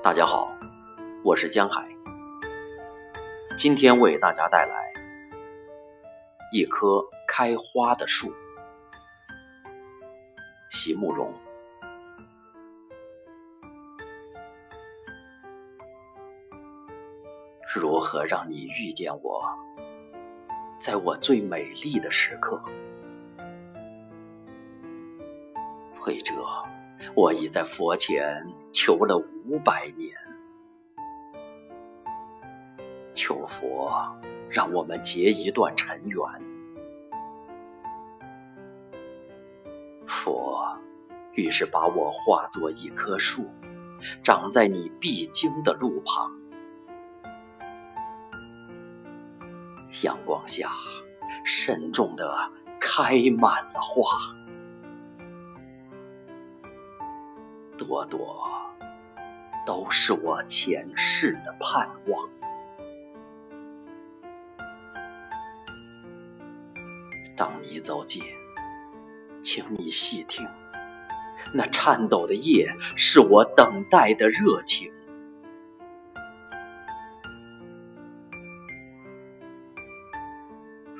大家好，我是江海，今天为大家带来一棵开花的树——席慕容。如何让你遇见我，在我最美丽的时刻？慧者，我已在佛前求了五百年，求佛让我们结一段尘缘。佛于是把我化作一棵树，长在你必经的路旁。阳光下，慎重的开满了花，朵朵都是我前世的盼望。当你走近，请你细听，那颤抖的叶是我等待的热情。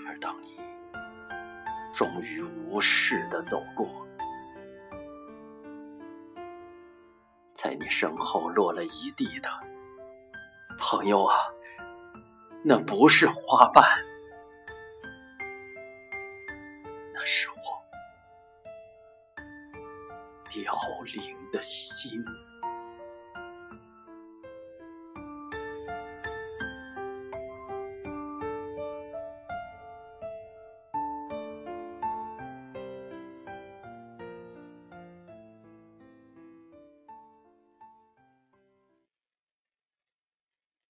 而当你终于无视的走过，在你身后落了一地的，朋友啊，那不是花瓣，那是我凋零的心。